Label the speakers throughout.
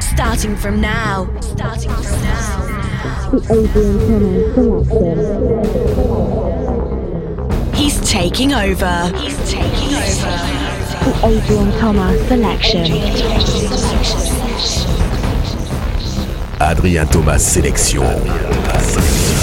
Speaker 1: Starting from now. Starting from now.
Speaker 2: The Adrian Thomas selection.
Speaker 1: He's taking over. He's taking over.
Speaker 2: The Adrian Thomas selection.
Speaker 3: Adrien Thomas sélection.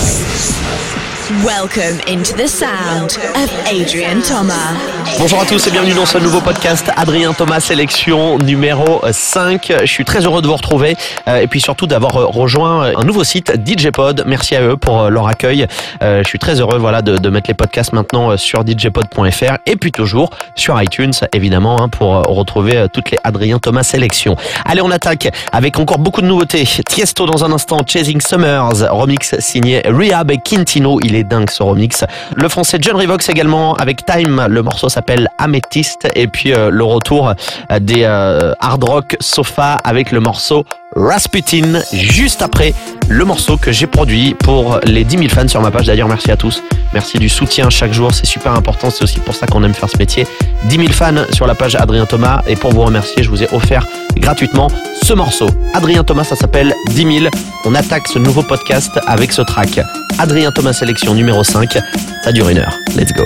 Speaker 1: Welcome into the sound of Adrian Thomas.
Speaker 4: Bonjour à tous et bienvenue dans ce nouveau podcast Adrien Thomas Sélection numéro 5. Je suis très heureux de vous retrouver euh, et puis surtout d'avoir euh, rejoint un nouveau site DJ Pod. Merci à eux pour euh, leur accueil. Je suis très heureux voilà de, de mettre les podcasts maintenant sur djpod.fr et puis toujours sur iTunes évidemment hein, pour retrouver toutes les Adrien Thomas Sélections. Allez on attaque avec encore beaucoup de nouveautés. Tiesto dans un instant, Chasing Summers, remix signé Rehab et Quintino. Il dingue ce remix. Le français John Revox également avec Time. Le morceau s'appelle Amethyst. Et puis euh, le retour euh, des euh, hard rock sofa avec le morceau Rasputin juste après le morceau que j'ai produit pour les 10 000 fans sur ma page. D'ailleurs, merci à tous. Merci du soutien chaque jour. C'est super important. C'est aussi pour ça qu'on aime faire ce métier. 10 000 fans sur la page Adrien Thomas. Et pour vous remercier, je vous ai offert gratuitement ce morceau. Adrien Thomas, ça s'appelle 10 000. On attaque ce nouveau podcast avec ce track. Adrien Thomas sélection numéro 5. Ça dure une heure. Let's go.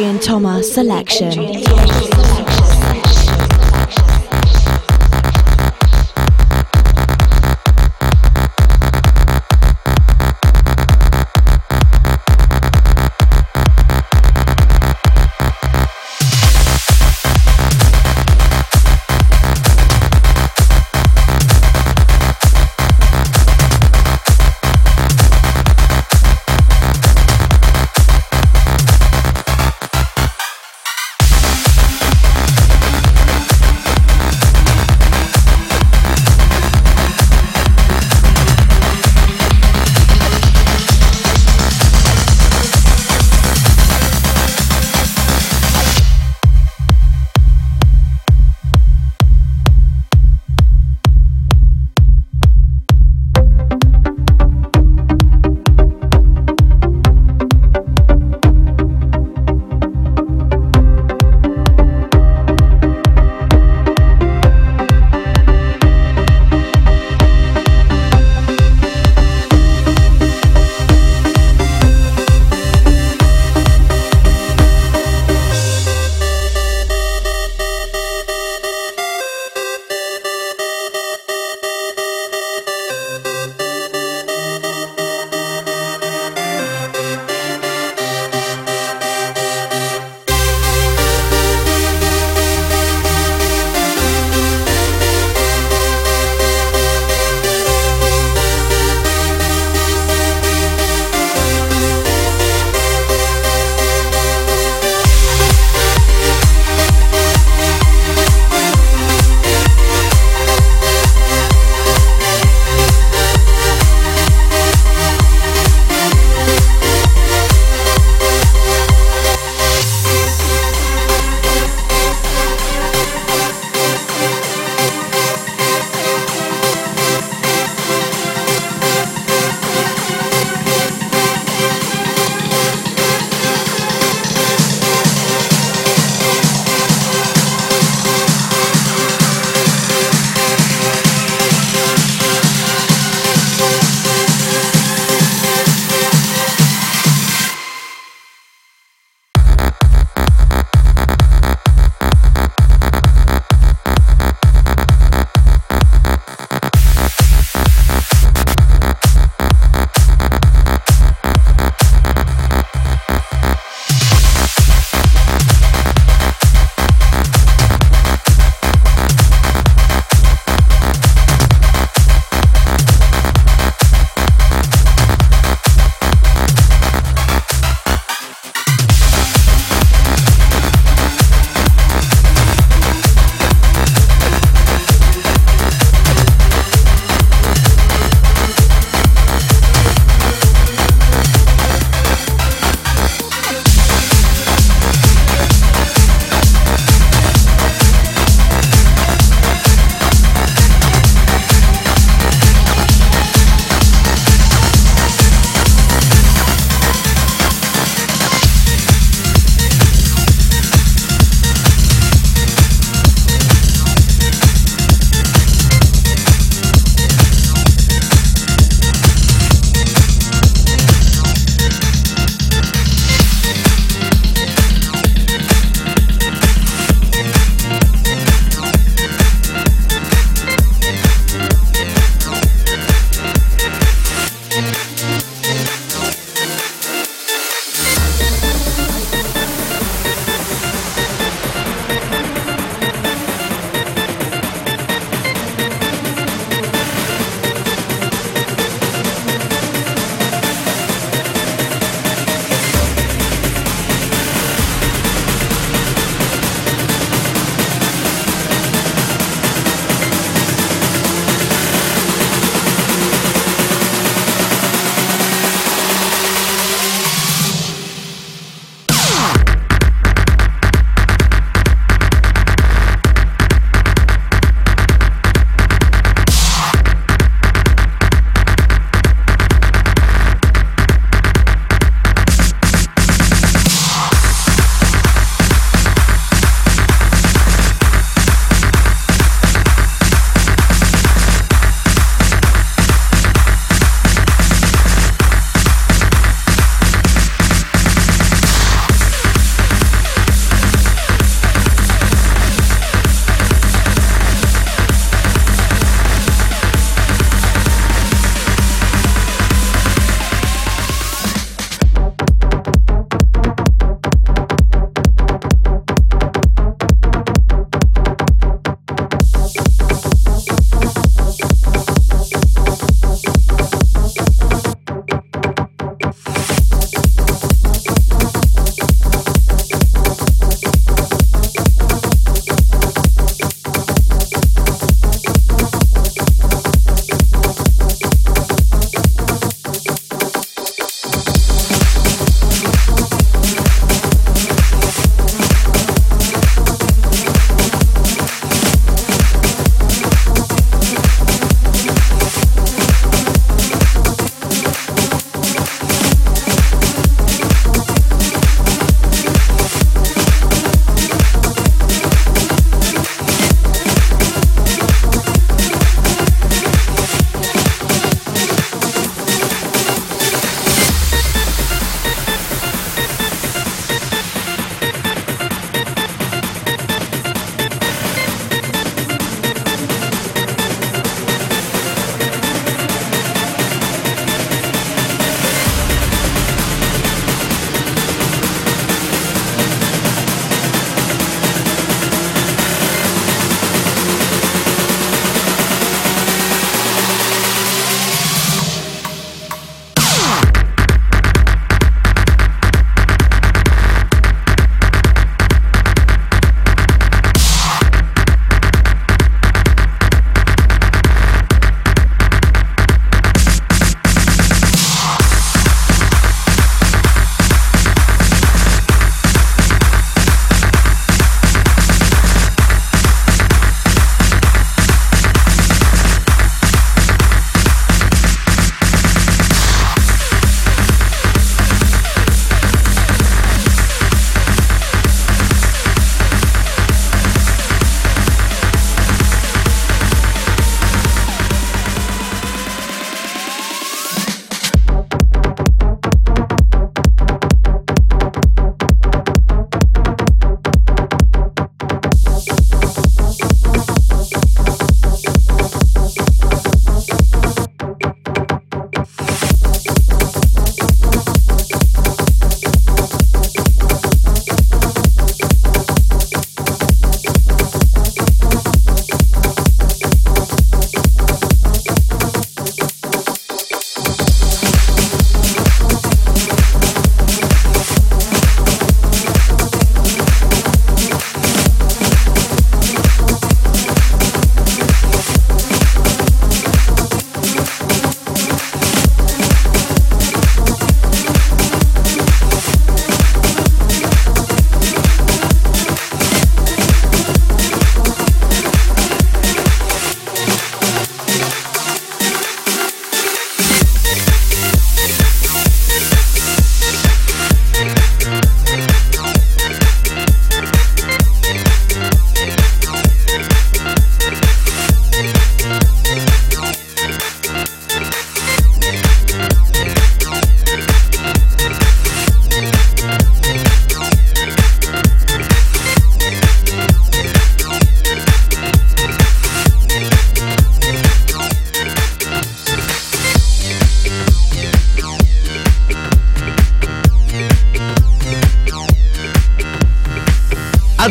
Speaker 2: Adrian Thomas selection.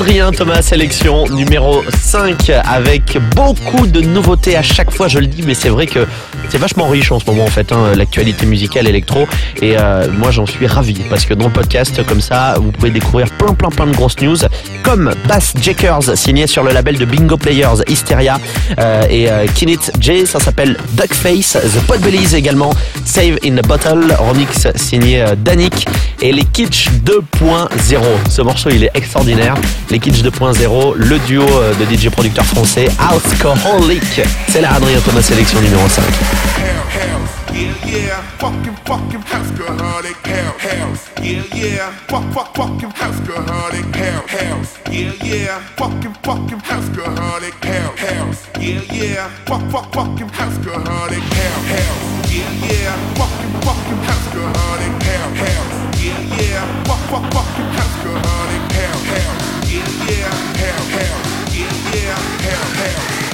Speaker 4: Adrien Thomas, sélection numéro 5 avec beaucoup de nouveautés à chaque fois, je le dis, mais c'est vrai que c'est vachement riche en ce moment en fait, hein, l'actualité musicale électro. Et euh, moi j'en suis ravi parce que dans le podcast comme ça, vous pouvez découvrir plein plein plein de grosses news comme Bass Jackers signé sur le label de Bingo Players Hysteria euh, et euh, Kinit J, ça s'appelle Duckface, The Potbellies également, Save in a Bottle, remix signé euh, Danik et les Kitsch 2.0. Ce morceau il est extraordinaire. Les Kitsch 2.0, le duo euh, de DJ producteurs français Alcoholic. C'est la Adrien Thomas sélection numéro 5.
Speaker 3: house, yeah, yeah. Fucking, fucking house, girl, honey, house, yeah, yeah. Fuck, fuck, fucking house, girl, honey, house, house, yeah, yeah. Fucking, fucking house, girl, honey, house, yeah, yeah. Fuck, fuck, fucking house,
Speaker 5: girl,
Speaker 3: honey, house, house, yeah, yeah. Fucking, fucking house, girl, honey, house, yeah, yeah. House, yeah, yeah. House, yeah, yeah.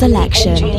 Speaker 2: Selection.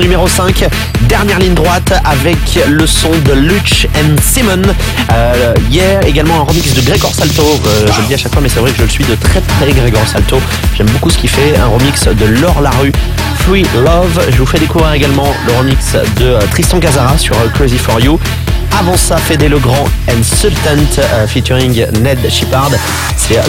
Speaker 4: Numéro 5. Dernière ligne droite avec le son de Luch and Simon. Euh, hier, également un remix de Gregor Salto. Euh, je le dis à chaque fois, mais c'est vrai que je le suis de très près, Gregor Salto. J'aime beaucoup ce qu'il fait. Un remix de Laure Larue. Free Love. Je vous fais découvrir également le remix de euh, Tristan Gazara sur euh, Crazy for You. Avant ça, Fede Legrand and Sultan euh, featuring Ned Shepard.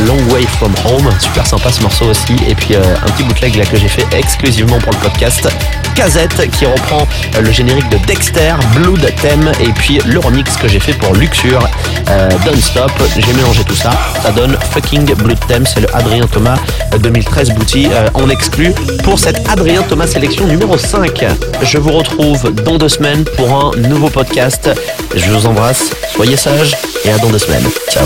Speaker 4: Long Way From Home. Super sympa ce morceau aussi. Et puis euh, un petit bootleg là que j'ai fait exclusivement pour le podcast. Casette qui reprend euh, le générique de Dexter, Blood Theme. Et puis le remix que j'ai fait pour Luxure, euh, Don't Stop. J'ai mélangé tout ça. Ça donne Fucking Blood Theme. C'est le Adrien Thomas euh, 2013 booty en exclu pour cette Adrien Thomas sélection numéro 5. Je vous retrouve dans deux semaines pour un nouveau podcast. Je vous embrasse, soyez sages et à dans deux semaines. Ciao.